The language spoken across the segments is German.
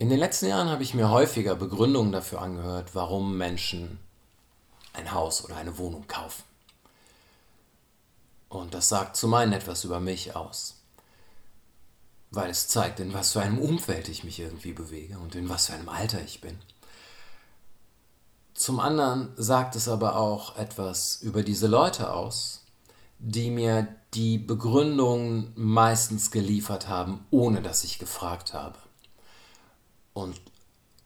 In den letzten Jahren habe ich mir häufiger Begründungen dafür angehört, warum Menschen ein Haus oder eine Wohnung kaufen. Und das sagt zum einen etwas über mich aus, weil es zeigt, in was für einem Umfeld ich mich irgendwie bewege und in was für einem Alter ich bin. Zum anderen sagt es aber auch etwas über diese Leute aus, die mir die Begründung meistens geliefert haben, ohne dass ich gefragt habe. Und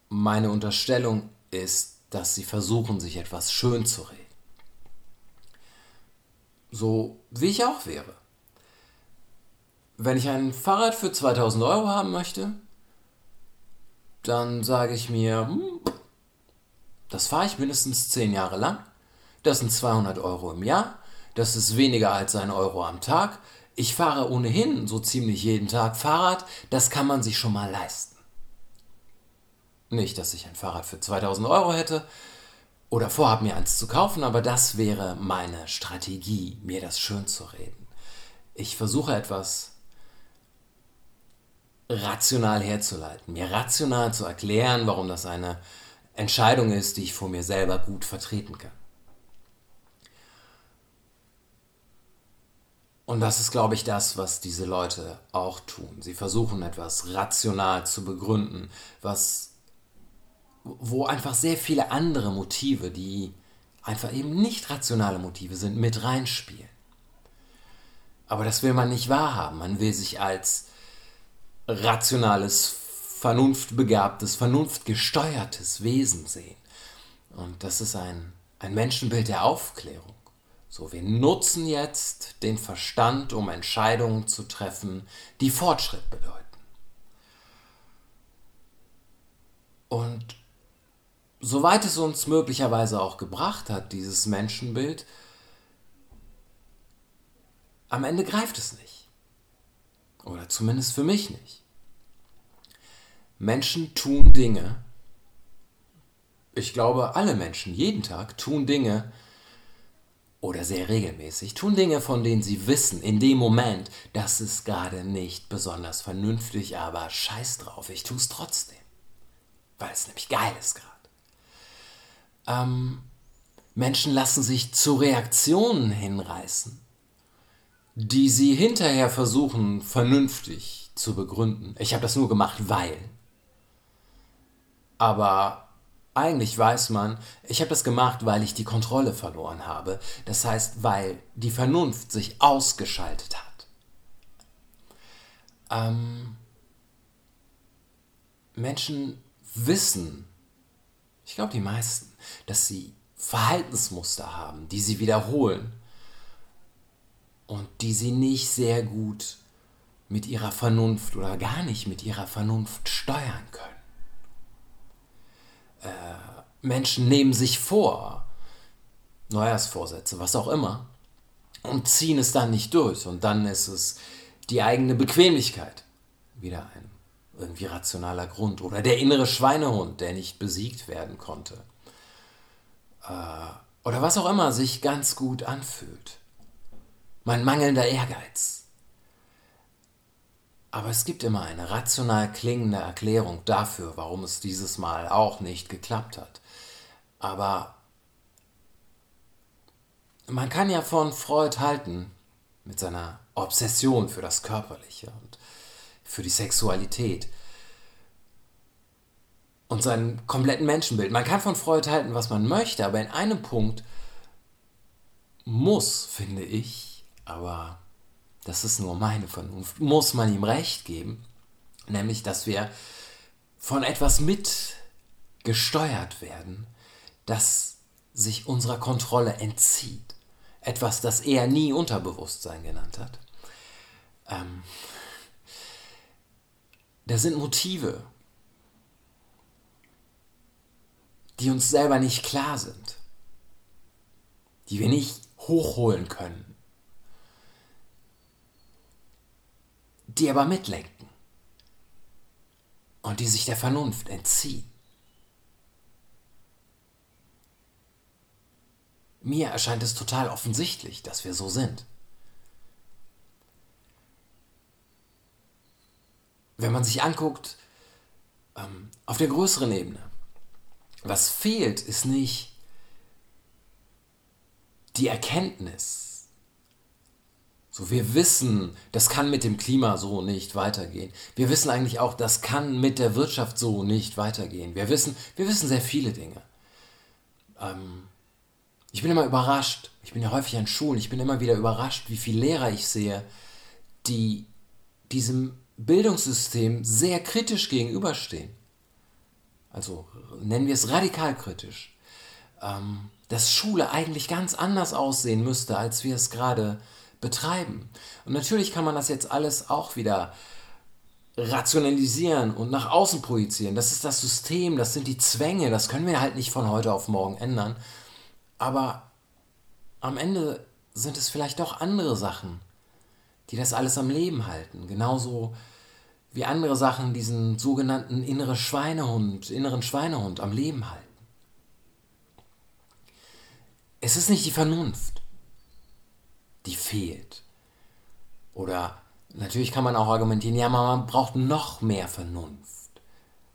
meine Unterstellung ist, dass sie versuchen, sich etwas schön zu reden. So wie ich auch wäre. Wenn ich ein Fahrrad für 2000 Euro haben möchte, dann sage ich mir, hm, das fahre ich mindestens 10 Jahre lang. Das sind 200 Euro im Jahr. Das ist weniger als ein Euro am Tag. Ich fahre ohnehin so ziemlich jeden Tag Fahrrad. Das kann man sich schon mal leisten. Nicht, dass ich ein Fahrrad für 2000 Euro hätte oder vorhab, mir eins zu kaufen, aber das wäre meine Strategie, mir das schön zu reden. Ich versuche etwas rational herzuleiten, mir rational zu erklären, warum das eine Entscheidung ist, die ich vor mir selber gut vertreten kann. Und das ist, glaube ich, das, was diese Leute auch tun. Sie versuchen etwas rational zu begründen, was wo einfach sehr viele andere Motive, die einfach eben nicht rationale Motive sind, mit reinspielen. Aber das will man nicht wahrhaben. Man will sich als rationales, vernunftbegabtes, vernunftgesteuertes Wesen sehen. Und das ist ein, ein Menschenbild der Aufklärung. So, wir nutzen jetzt den Verstand, um Entscheidungen zu treffen, die Fortschritt bedeuten. Und soweit es uns möglicherweise auch gebracht hat, dieses Menschenbild, am Ende greift es nicht. Oder zumindest für mich nicht. Menschen tun Dinge, ich glaube, alle Menschen jeden Tag tun Dinge oder sehr regelmäßig, tun Dinge, von denen sie wissen in dem Moment, das ist gerade nicht besonders vernünftig, aber scheiß drauf, ich tue es trotzdem. Weil es nämlich geil ist gerade. Ähm, Menschen lassen sich zu Reaktionen hinreißen, die sie hinterher versuchen vernünftig zu begründen. Ich habe das nur gemacht, weil. Aber eigentlich weiß man, ich habe das gemacht, weil ich die Kontrolle verloren habe. Das heißt, weil die Vernunft sich ausgeschaltet hat. Ähm, Menschen wissen, ich glaube die meisten, dass sie Verhaltensmuster haben, die sie wiederholen und die sie nicht sehr gut mit ihrer Vernunft oder gar nicht mit ihrer Vernunft steuern können. Äh, Menschen nehmen sich vor, Neujahrsvorsätze, was auch immer, und ziehen es dann nicht durch. Und dann ist es die eigene Bequemlichkeit. Wieder ein irgendwie rationaler Grund. Oder der innere Schweinehund, der nicht besiegt werden konnte äh, oder was auch immer sich ganz gut anfühlt. Mein mangelnder Ehrgeiz. Aber es gibt immer eine rational klingende Erklärung dafür, warum es dieses Mal auch nicht geklappt hat. Aber man kann ja von Freud halten mit seiner Obsession für das Körperliche und für die Sexualität und seinem kompletten Menschenbild. Man kann von Freud halten, was man möchte, aber in einem Punkt muss, finde ich, aber das ist nur meine Vernunft, muss man ihm recht geben, nämlich dass wir von etwas mitgesteuert werden, das sich unserer Kontrolle entzieht. Etwas, das er nie Unterbewusstsein genannt hat. Ähm, da sind Motive, die uns selber nicht klar sind, die wir nicht hochholen können, die aber mitlenken und die sich der Vernunft entziehen. Mir erscheint es total offensichtlich, dass wir so sind. Wenn man sich anguckt, ähm, auf der größeren Ebene. Was fehlt, ist nicht die Erkenntnis. So, wir wissen, das kann mit dem Klima so nicht weitergehen. Wir wissen eigentlich auch, das kann mit der Wirtschaft so nicht weitergehen. Wir wissen, wir wissen sehr viele Dinge. Ähm, ich bin immer überrascht. Ich bin ja häufig an Schulen. Ich bin immer wieder überrascht, wie viele Lehrer ich sehe, die diesem Bildungssystem sehr kritisch gegenüberstehen. Also nennen wir es radikal kritisch. Ähm, dass Schule eigentlich ganz anders aussehen müsste, als wir es gerade betreiben. Und natürlich kann man das jetzt alles auch wieder rationalisieren und nach außen projizieren. Das ist das System, das sind die Zwänge, das können wir halt nicht von heute auf morgen ändern. Aber am Ende sind es vielleicht doch andere Sachen, die das alles am Leben halten. Genauso wie andere Sachen diesen sogenannten innere Schweinehund, inneren Schweinehund am Leben halten. Es ist nicht die Vernunft, die fehlt. Oder natürlich kann man auch argumentieren, ja, man braucht noch mehr Vernunft.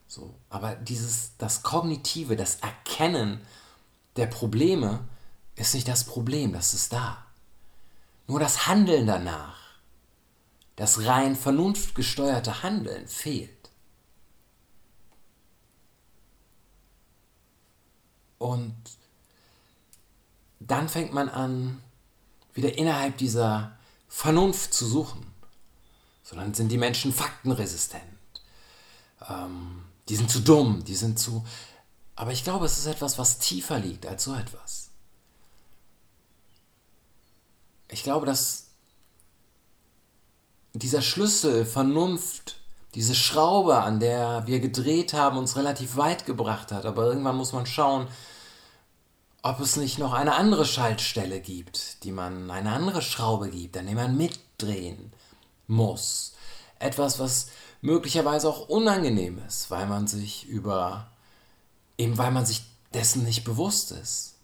So, aber dieses, das Kognitive, das Erkennen der Probleme ist nicht das Problem, das ist da. Nur das Handeln danach, das rein vernunftgesteuerte Handeln fehlt. Und dann fängt man an, wieder innerhalb dieser Vernunft zu suchen. So, dann sind die Menschen faktenresistent. Ähm, die sind zu dumm, die sind zu... Aber ich glaube, es ist etwas, was tiefer liegt als so etwas. Ich glaube, dass dieser Schlüssel Vernunft, diese Schraube, an der wir gedreht haben, uns relativ weit gebracht hat. Aber irgendwann muss man schauen, ob es nicht noch eine andere Schaltstelle gibt, die man, eine andere Schraube gibt, an der man mitdrehen muss. Etwas, was möglicherweise auch unangenehm ist, weil man sich über, eben weil man sich dessen nicht bewusst ist,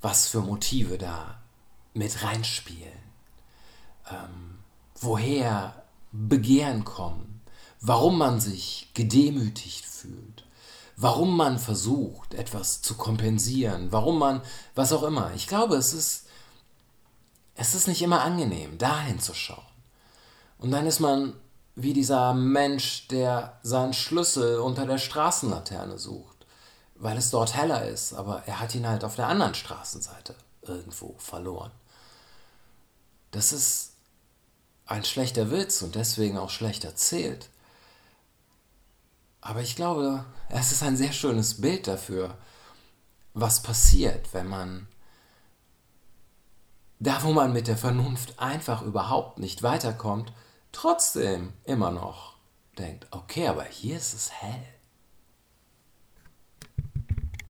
was für Motive da mit reinspielen, ähm, woher Begehren kommen, warum man sich gedemütigt fühlt warum man versucht, etwas zu kompensieren, warum man, was auch immer. Ich glaube, es ist, es ist nicht immer angenehm, dahin zu schauen. Und dann ist man wie dieser Mensch, der seinen Schlüssel unter der Straßenlaterne sucht, weil es dort heller ist, aber er hat ihn halt auf der anderen Straßenseite irgendwo verloren. Das ist ein schlechter Witz und deswegen auch schlecht erzählt. Aber ich glaube, es ist ein sehr schönes Bild dafür, was passiert, wenn man da, wo man mit der Vernunft einfach überhaupt nicht weiterkommt, trotzdem immer noch denkt, okay, aber hier ist es hell.